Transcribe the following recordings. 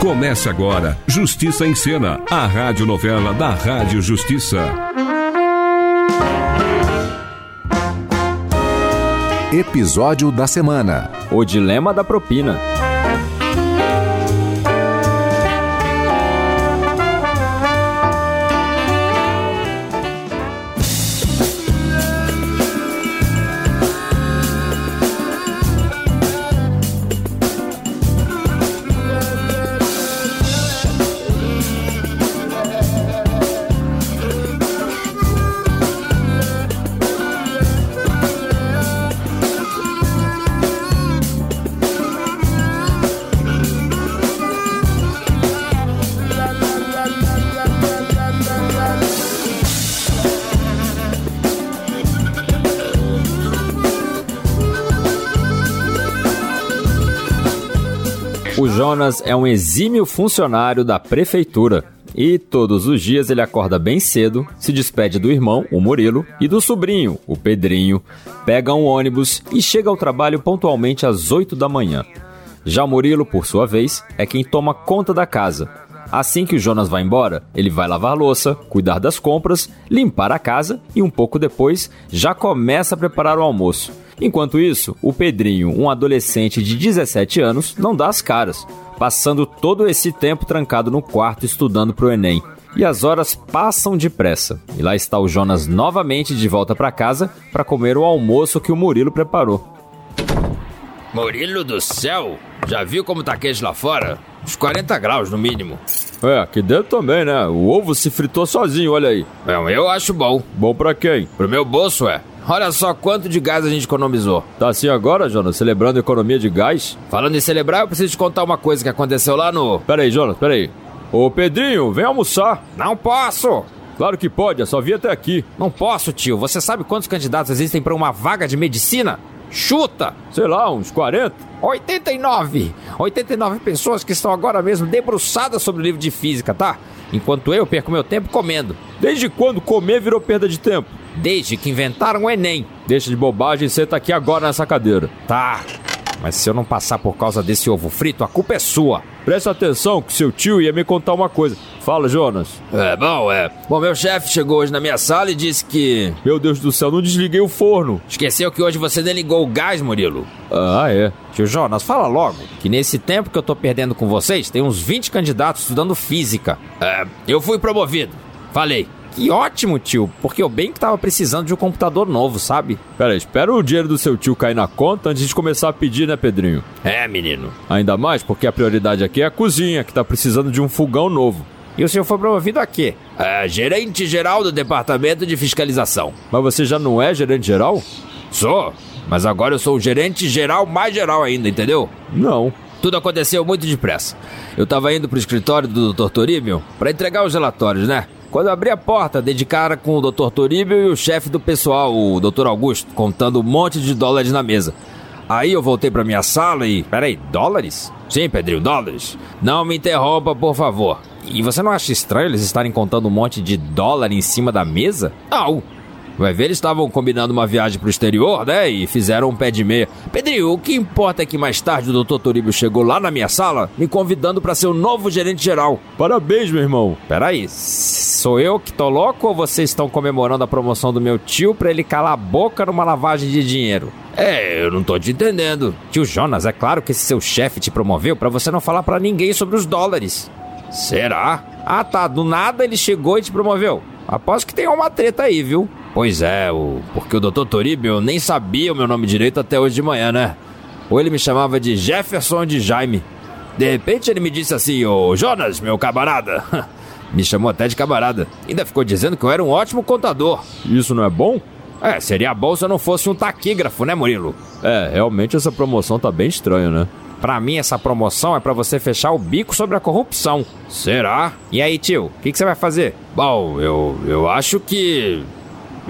Começa agora Justiça em Cena, a rádio novela da Rádio Justiça. Episódio da semana: O Dilema da Propina. Jonas é um exímio funcionário da prefeitura. E todos os dias ele acorda bem cedo, se despede do irmão, o Murilo, e do sobrinho, o Pedrinho, pega um ônibus e chega ao trabalho pontualmente às 8 da manhã. Já o Murilo, por sua vez, é quem toma conta da casa. Assim que o Jonas vai embora, ele vai lavar louça, cuidar das compras, limpar a casa e um pouco depois já começa a preparar o almoço. Enquanto isso, o Pedrinho, um adolescente de 17 anos, não dá as caras, passando todo esse tempo trancado no quarto estudando pro Enem. E as horas passam depressa. E lá está o Jonas novamente de volta para casa para comer o almoço que o Murilo preparou. Murilo do céu! Já viu como tá quente lá fora? Uns 40 graus no mínimo. É, aqui dentro também, né? O ovo se fritou sozinho, olha aí. É, eu acho bom. Bom pra quem? Pro meu bolso, é. Olha só quanto de gás a gente economizou. Tá assim agora, Jonas? Celebrando a economia de gás? Falando em celebrar, eu preciso te contar uma coisa que aconteceu lá no. Pera aí, Jonas, pera aí. Ô Pedrinho, vem almoçar. Não posso! Claro que pode, é só vir até aqui. Não posso, tio. Você sabe quantos candidatos existem para uma vaga de medicina? Chuta! Sei lá, uns 40? 89! 89 pessoas que estão agora mesmo debruçadas sobre o livro de física, tá? Enquanto eu perco meu tempo comendo. Desde quando comer virou perda de tempo? Desde que inventaram o Enem. Deixa de bobagem, senta aqui agora nessa cadeira. Tá. Mas se eu não passar por causa desse ovo frito, a culpa é sua. Presta atenção que seu tio ia me contar uma coisa. Fala, Jonas. É, bom, é. Bom, meu chefe chegou hoje na minha sala e disse que. Meu Deus do céu, não desliguei o forno. Esqueceu que hoje você desligou o gás, Murilo? Ah, é. Tio Jonas, fala logo que nesse tempo que eu tô perdendo com vocês, tem uns 20 candidatos estudando física. É, eu fui promovido. Falei. Que ótimo, tio, porque eu bem que tava precisando de um computador novo, sabe? Pera, espera o dinheiro do seu tio cair na conta antes de começar a pedir, né, Pedrinho? É, menino. Ainda mais porque a prioridade aqui é a cozinha, que tá precisando de um fogão novo. E o senhor foi promovido a quê? É, gerente geral do departamento de fiscalização. Mas você já não é gerente geral? Sou, mas agora eu sou o gerente geral mais geral ainda, entendeu? Não. Tudo aconteceu muito depressa. Eu tava indo pro escritório do Dr. Toríbio para entregar os relatórios, né? Quando eu abri a porta, dei de cara com o Dr. Toríbio e o chefe do pessoal, o Dr. Augusto, contando um monte de dólares na mesa. Aí eu voltei pra minha sala e. Peraí, dólares? Sim, Pedrinho, dólares. Não me interrompa, por favor. E você não acha estranho eles estarem contando um monte de dólar em cima da mesa? Não. Vai ver, eles estavam combinando uma viagem pro exterior, né? E fizeram um pé de meia. Pedrinho, o que importa é que mais tarde o Dr. Toríbio chegou lá na minha sala, me convidando para ser o novo gerente geral. Parabéns, meu irmão. Peraí, sou eu que tô louco ou vocês estão comemorando a promoção do meu tio pra ele calar a boca numa lavagem de dinheiro? É, eu não tô te entendendo. Tio Jonas, é claro que esse seu chefe te promoveu para você não falar para ninguém sobre os dólares. Será? Ah tá, do nada ele chegou e te promoveu. Aposto que tem uma treta aí, viu? Pois é, o... porque o Dr. Toribio nem sabia o meu nome direito até hoje de manhã, né? Ou ele me chamava de Jefferson de Jaime. De repente ele me disse assim, ô Jonas, meu camarada. me chamou até de camarada. Ainda ficou dizendo que eu era um ótimo contador. Isso não é bom? É, seria bom se eu não fosse um taquígrafo, né, Murilo? É, realmente essa promoção tá bem estranha, né? Pra mim, essa promoção é para você fechar o bico sobre a corrupção. Será? E aí, tio, o que, que você vai fazer? Bom, eu, eu acho que.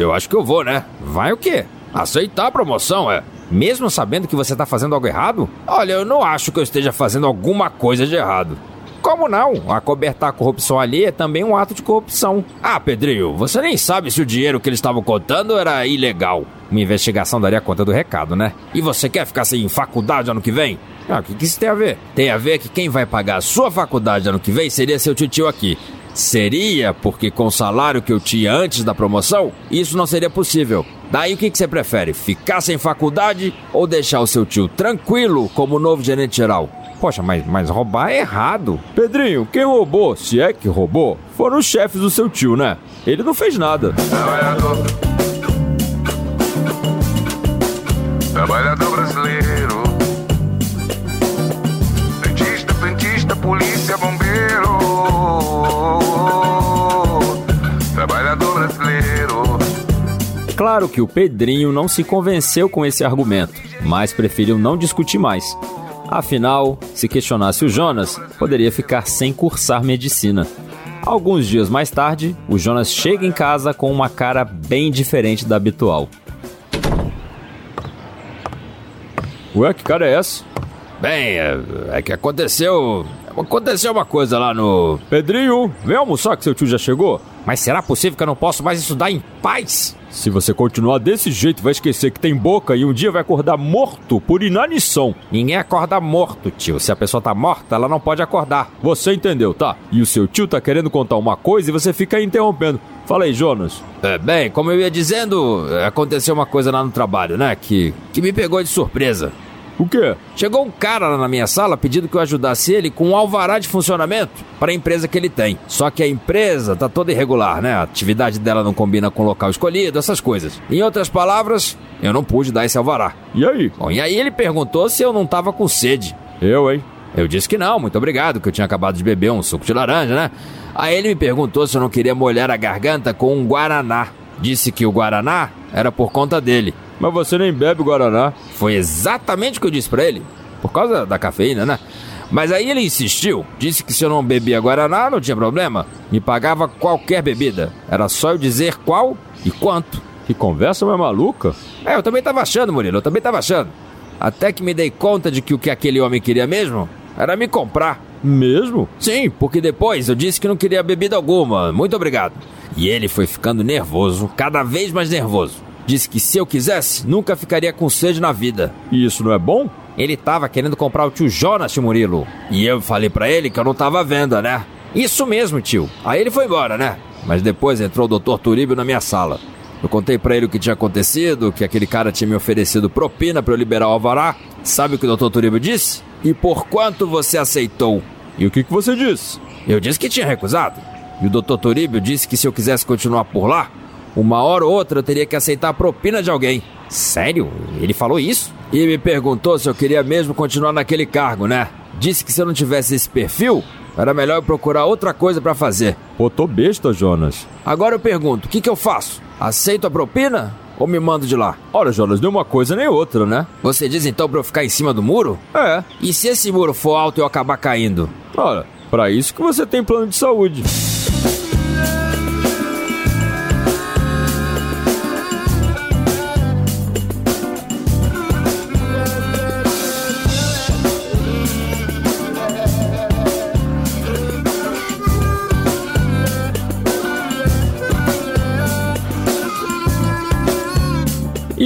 Eu acho que eu vou, né? Vai o quê? Aceitar a promoção, é. Mesmo sabendo que você tá fazendo algo errado? Olha, eu não acho que eu esteja fazendo alguma coisa de errado. Como não? Acobertar a corrupção alheia é também um ato de corrupção. Ah, Pedrinho, você nem sabe se o dinheiro que eles estavam contando era ilegal. Uma investigação daria conta do recado, né? E você quer ficar sem faculdade ano que vem? Ah, o que, que isso tem a ver? Tem a ver que quem vai pagar a sua faculdade ano que vem seria seu tio aqui. Seria porque com o salário que eu tinha antes da promoção, isso não seria possível. Daí o que, que você prefere? Ficar sem faculdade ou deixar o seu tio tranquilo como novo gerente geral? Poxa, mas, mas roubar é errado. Pedrinho, quem roubou, se é que roubou, foram os chefes do seu tio, né? Ele não fez nada. Trabalhador. Trabalhador brasileiro. Claro que o Pedrinho não se convenceu com esse argumento, mas preferiu não discutir mais. Afinal, se questionasse o Jonas, poderia ficar sem cursar medicina. Alguns dias mais tarde, o Jonas chega em casa com uma cara bem diferente da habitual. Ué, que cara é essa? Bem, é, é que aconteceu. Aconteceu uma coisa lá no. Pedrinho, vem almoçar que seu tio já chegou? Mas será possível que eu não possa mais estudar em paz? Se você continuar desse jeito, vai esquecer que tem boca e um dia vai acordar morto por inanição. Ninguém acorda morto, tio. Se a pessoa tá morta, ela não pode acordar. Você entendeu, tá? E o seu tio tá querendo contar uma coisa e você fica aí interrompendo. Fala aí, Jonas. É, bem, como eu ia dizendo, aconteceu uma coisa lá no trabalho, né? Que, que me pegou de surpresa. O quê? Chegou um cara lá na minha sala pedindo que eu ajudasse ele com um alvará de funcionamento para a empresa que ele tem. Só que a empresa tá toda irregular, né? A atividade dela não combina com o local escolhido, essas coisas. Em outras palavras, eu não pude dar esse alvará. E aí? Bom, e aí ele perguntou se eu não tava com sede. Eu, hein? Eu disse que não, muito obrigado, que eu tinha acabado de beber um suco de laranja, né? Aí ele me perguntou se eu não queria molhar a garganta com um guaraná. Disse que o guaraná era por conta dele. Mas você nem bebe Guaraná. Foi exatamente o que eu disse para ele. Por causa da cafeína, né? Mas aí ele insistiu. Disse que se eu não bebia Guaraná, não tinha problema. Me pagava qualquer bebida. Era só eu dizer qual e quanto. Que conversa mais maluca. É, eu também tava achando, Murilo. Eu também tava achando. Até que me dei conta de que o que aquele homem queria mesmo era me comprar. Mesmo? Sim, porque depois eu disse que não queria bebida alguma. Muito obrigado. E ele foi ficando nervoso, cada vez mais nervoso. Disse que se eu quisesse, nunca ficaria com sede na vida. E isso não é bom? Ele tava querendo comprar o tio Jonas, tio Murilo. E eu falei para ele que eu não tava à venda, né? Isso mesmo, tio. Aí ele foi embora, né? Mas depois entrou o Dr. Turíbio na minha sala. Eu contei para ele o que tinha acontecido, que aquele cara tinha me oferecido propina para eu liberar o alvará. Sabe o que o Dr. Turíbio disse? E por quanto você aceitou? E o que, que você disse? Eu disse que tinha recusado. E o Dr. Turíbio disse que se eu quisesse continuar por lá, uma hora ou outra eu teria que aceitar a propina de alguém. Sério? Ele falou isso? E me perguntou se eu queria mesmo continuar naquele cargo, né? Disse que se eu não tivesse esse perfil, era melhor eu procurar outra coisa para fazer. Pô, tô besta, Jonas. Agora eu pergunto, o que, que eu faço? Aceito a propina ou me mando de lá? Ora, Jonas, nem uma coisa nem outra, né? Você diz então pra eu ficar em cima do muro? É. E se esse muro for alto e eu acabar caindo? Ora, para isso que você tem plano de saúde.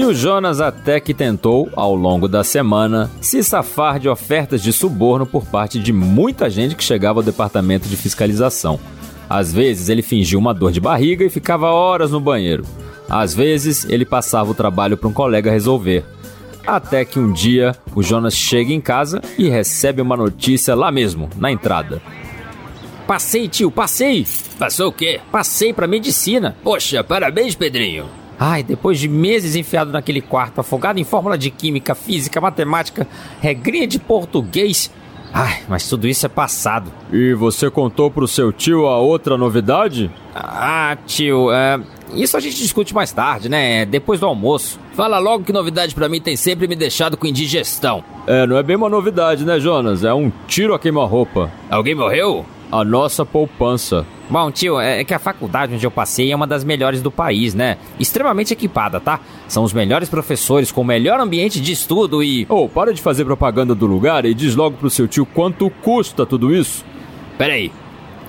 E o Jonas até que tentou, ao longo da semana, se safar de ofertas de suborno por parte de muita gente que chegava ao departamento de fiscalização. Às vezes ele fingia uma dor de barriga e ficava horas no banheiro. Às vezes ele passava o trabalho para um colega resolver. Até que um dia o Jonas chega em casa e recebe uma notícia lá mesmo, na entrada. Passei, tio, passei! Passou o quê? Passei para medicina. Poxa, parabéns, Pedrinho. Ai, depois de meses enfiado naquele quarto, afogado em fórmula de química, física, matemática, regrinha de português. Ai, mas tudo isso é passado. E você contou pro seu tio a outra novidade? Ah, tio, é, isso a gente discute mais tarde, né? Depois do almoço. Fala logo que novidade pra mim tem sempre me deixado com indigestão. É, não é bem uma novidade, né, Jonas? É um tiro a queima-roupa. Alguém morreu? A nossa poupança. Bom, tio, é que a faculdade onde eu passei é uma das melhores do país, né? Extremamente equipada, tá? São os melhores professores com o melhor ambiente de estudo e. Ô, oh, para de fazer propaganda do lugar e diz logo pro seu tio quanto custa tudo isso. Peraí,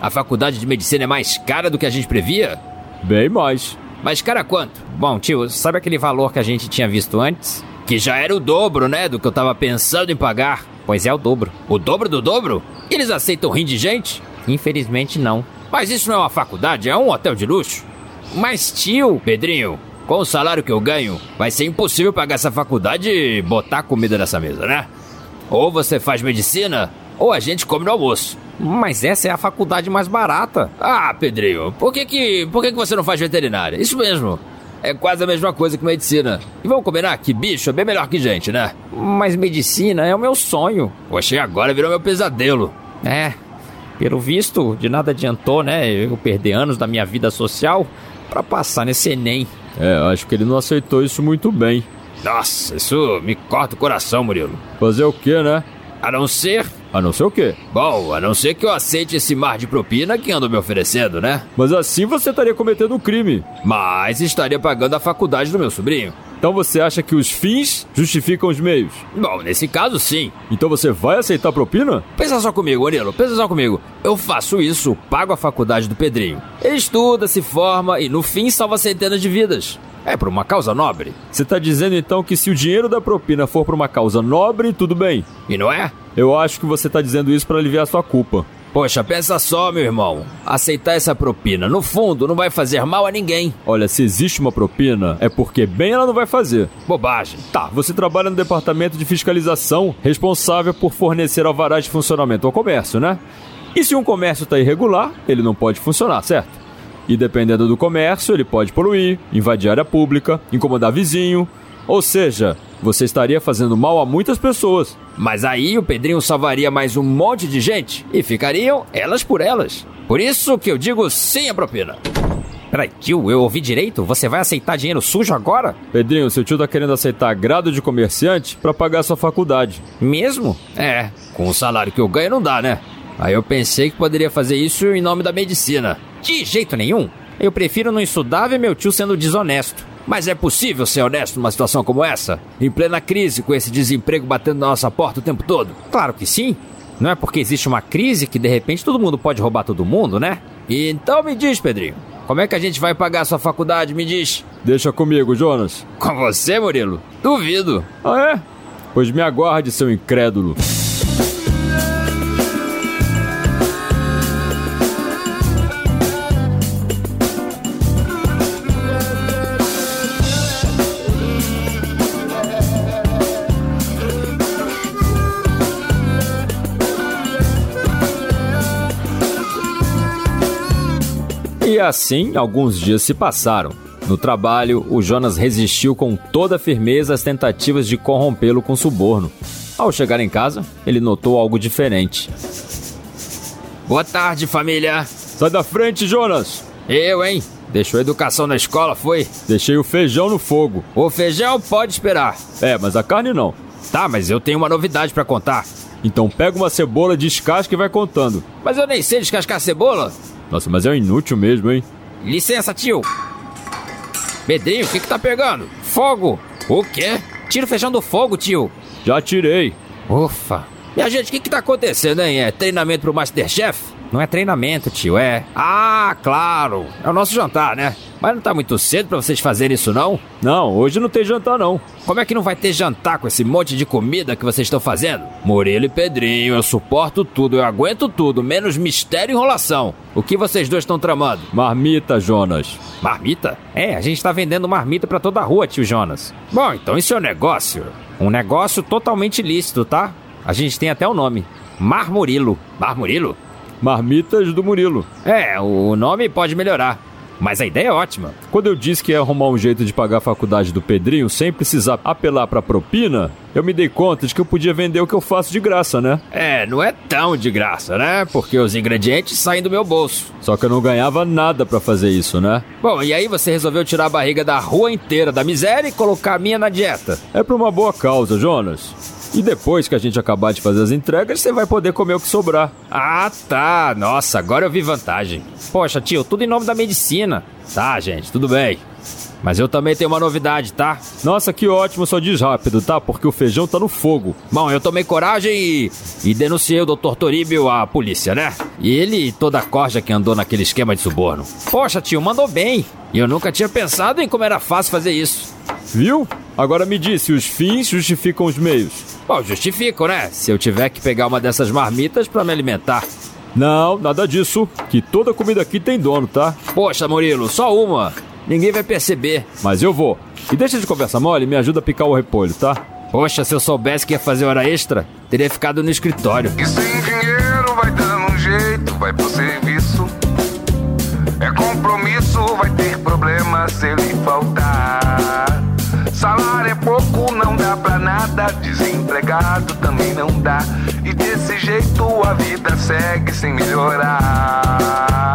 a faculdade de medicina é mais cara do que a gente previa? Bem mais. Mais cara quanto? Bom, tio, sabe aquele valor que a gente tinha visto antes? Que já era o dobro, né, do que eu tava pensando em pagar. Pois é, o dobro. O dobro do dobro? Eles aceitam rim de gente? Infelizmente não. Mas isso não é uma faculdade, é um hotel de luxo. Mas, tio, Pedrinho, com o salário que eu ganho, vai ser impossível pagar essa faculdade e botar comida nessa mesa, né? Ou você faz medicina, ou a gente come no almoço. Mas essa é a faculdade mais barata. Ah, Pedrinho, por que que, por que, que você não faz veterinária? Isso mesmo. É quase a mesma coisa que medicina. E vamos combinar que bicho é bem melhor que gente, né? Mas medicina é o meu sonho. Poxa, agora virou meu pesadelo. É, pelo visto, de nada adiantou, né? Eu perder anos da minha vida social para passar nesse Enem. É, acho que ele não aceitou isso muito bem. Nossa, isso me corta o coração, Murilo. Fazer o quê, né? A não ser. A não ser o quê? Bom, a não ser que eu aceite esse mar de propina que andam me oferecendo, né? Mas assim você estaria cometendo um crime. Mas estaria pagando a faculdade do meu sobrinho. Então você acha que os fins justificam os meios? Bom, nesse caso sim. Então você vai aceitar propina? Pensa só comigo, Anilo, pensa só comigo. Eu faço isso, pago a faculdade do Pedrinho. Ele estuda, se forma e no fim salva centenas de vidas. É por uma causa nobre. Você tá dizendo então que se o dinheiro da propina for por uma causa nobre, tudo bem. E não é? Eu acho que você tá dizendo isso para aliviar sua culpa. Poxa, pensa só, meu irmão. Aceitar essa propina, no fundo, não vai fazer mal a ninguém. Olha, se existe uma propina, é porque bem ela não vai fazer. Bobagem. Tá, você trabalha no departamento de fiscalização, responsável por fornecer alvarás de funcionamento ao comércio, né? E se um comércio tá irregular, ele não pode funcionar, certo? E dependendo do comércio, ele pode poluir, invadir área pública, incomodar vizinho. Ou seja, você estaria fazendo mal a muitas pessoas. Mas aí o Pedrinho salvaria mais um monte de gente e ficariam elas por elas. Por isso que eu digo sim a propina. Peraí, tio, eu ouvi direito? Você vai aceitar dinheiro sujo agora? Pedrinho, seu tio tá querendo aceitar grado de comerciante para pagar sua faculdade. Mesmo? É, com o salário que eu ganho não dá, né? Aí eu pensei que poderia fazer isso em nome da medicina. De jeito nenhum. Eu prefiro não estudar ver meu tio sendo desonesto. Mas é possível ser honesto numa situação como essa? Em plena crise, com esse desemprego batendo na nossa porta o tempo todo? Claro que sim. Não é porque existe uma crise que de repente todo mundo pode roubar todo mundo, né? Então me diz, Pedrinho, como é que a gente vai pagar a sua faculdade, me diz? Deixa comigo, Jonas. Com você, Murilo? Duvido. Ah, é? Pois me aguarde, seu incrédulo. E assim, alguns dias se passaram. No trabalho, o Jonas resistiu com toda firmeza às tentativas de corrompê-lo com suborno. Ao chegar em casa, ele notou algo diferente. Boa tarde, família. Sai da frente, Jonas! Eu, hein? Deixou a educação na escola, foi? Deixei o feijão no fogo. O feijão pode esperar. É, mas a carne não. Tá, mas eu tenho uma novidade para contar. Então pega uma cebola, descasca e vai contando. Mas eu nem sei descascar cebola. Nossa, mas é inútil mesmo, hein? Licença, tio. Pedrinho, o que que tá pegando? Fogo. O quê? Tira o feijão do fogo, tio. Já tirei. Ufa. Minha gente, o que que tá acontecendo, hein? É treinamento pro Masterchef? Não é treinamento, tio, é. Ah, claro. É o nosso jantar, né? Mas não tá muito cedo para vocês fazerem isso, não? Não, hoje não tem jantar, não. Como é que não vai ter jantar com esse monte de comida que vocês estão fazendo? Murilo e Pedrinho, eu suporto tudo, eu aguento tudo, menos mistério e enrolação. O que vocês dois estão tramando? Marmita, Jonas. Marmita? É, a gente tá vendendo marmita para toda a rua, tio Jonas. Bom, então isso é um negócio. Um negócio totalmente lícito, tá? A gente tem até o nome. Mar Murilo. Marmitas do Murilo. É, o nome pode melhorar. Mas a ideia é ótima. Quando eu disse que ia arrumar um jeito de pagar a faculdade do Pedrinho sem precisar apelar pra propina, eu me dei conta de que eu podia vender o que eu faço de graça, né? É, não é tão de graça, né? Porque os ingredientes saem do meu bolso. Só que eu não ganhava nada pra fazer isso, né? Bom, e aí você resolveu tirar a barriga da rua inteira da miséria e colocar a minha na dieta. É pra uma boa causa, Jonas. E depois que a gente acabar de fazer as entregas, você vai poder comer o que sobrar. Ah, tá. Nossa, agora eu vi vantagem. Poxa, tio, tudo em nome da medicina. Tá, gente, tudo bem. Mas eu também tenho uma novidade, tá? Nossa, que ótimo, só diz rápido, tá? Porque o feijão tá no fogo. Bom, eu tomei coragem e, e denunciei o Dr. Toríbio à polícia, né? E ele e toda a corja que andou naquele esquema de suborno. Poxa, tio, mandou bem. E eu nunca tinha pensado em como era fácil fazer isso. Viu? Agora me diz se os fins justificam os meios. Bom, justifico, né? Se eu tiver que pegar uma dessas marmitas pra me alimentar. Não, nada disso. Que toda comida aqui tem dono, tá? Poxa, Murilo, só uma. Ninguém vai perceber. Mas eu vou. E deixa de conversa mole e me ajuda a picar o repolho, tá? Poxa, se eu soubesse que ia fazer hora extra, teria ficado no escritório. E sem dinheiro vai dando um jeito, vai pro serviço. É compromisso, vai ter problema se ele faltar. Pouco, não dá pra nada. Desempregado também não dá. E desse jeito a vida segue sem melhorar.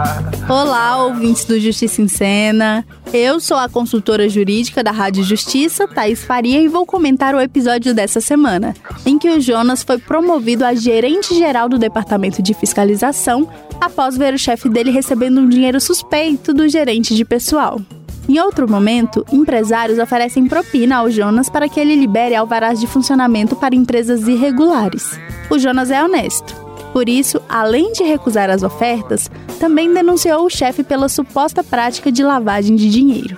Olá, ouvintes do Justiça em Cena. Eu sou a consultora jurídica da Rádio Justiça, Thaís Faria, e vou comentar o episódio dessa semana, em que o Jonas foi promovido a gerente-geral do Departamento de Fiscalização após ver o chefe dele recebendo um dinheiro suspeito do gerente de pessoal. Em outro momento, empresários oferecem propina ao Jonas para que ele libere alvarás de funcionamento para empresas irregulares. O Jonas é honesto. Por isso, além de recusar as ofertas, também denunciou o chefe pela suposta prática de lavagem de dinheiro.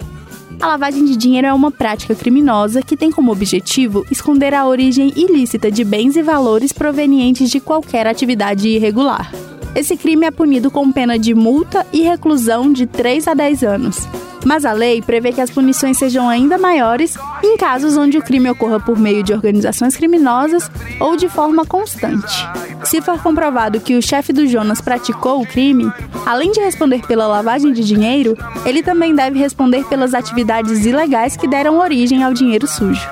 A lavagem de dinheiro é uma prática criminosa que tem como objetivo esconder a origem ilícita de bens e valores provenientes de qualquer atividade irregular. Esse crime é punido com pena de multa e reclusão de 3 a 10 anos. Mas a lei prevê que as punições sejam ainda maiores em casos onde o crime ocorra por meio de organizações criminosas ou de forma constante. Se for comprovado que o chefe do Jonas praticou o crime, além de responder pela lavagem de dinheiro, ele também deve responder pelas atividades ilegais que deram origem ao dinheiro sujo.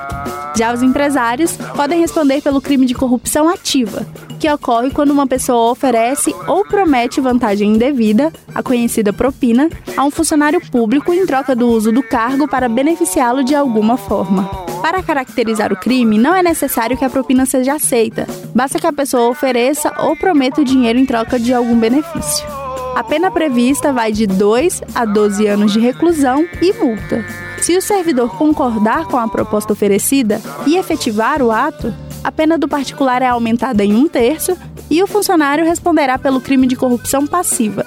Já os empresários podem responder pelo crime de corrupção ativa, que ocorre quando uma pessoa oferece ou promete vantagem indevida, a conhecida propina, a um funcionário público em troca do uso do cargo para beneficiá-lo de alguma forma. Para caracterizar o crime, não é necessário que a propina seja aceita, basta que a pessoa ofereça ou prometa o dinheiro em troca de algum benefício. A pena prevista vai de 2 a 12 anos de reclusão e multa. Se o servidor concordar com a proposta oferecida e efetivar o ato, a pena do particular é aumentada em um terço e o funcionário responderá pelo crime de corrupção passiva.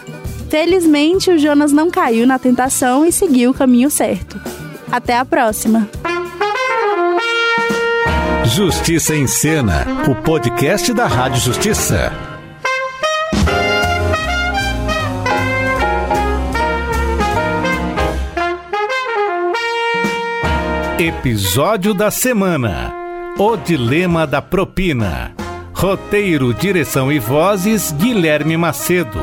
Felizmente, o Jonas não caiu na tentação e seguiu o caminho certo. Até a próxima! Justiça em Cena, o podcast da Rádio Justiça. Episódio da semana: O Dilema da Propina. Roteiro, direção e vozes: Guilherme Macedo.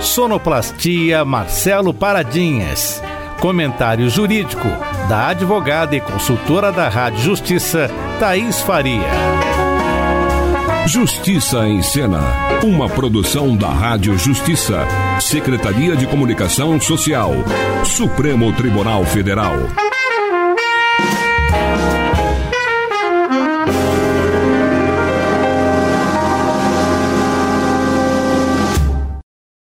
Sonoplastia: Marcelo Paradinhas. Comentário jurídico: da advogada e consultora da Rádio Justiça, Thaís Faria. Justiça em Cena, uma produção da Rádio Justiça, Secretaria de Comunicação Social, Supremo Tribunal Federal.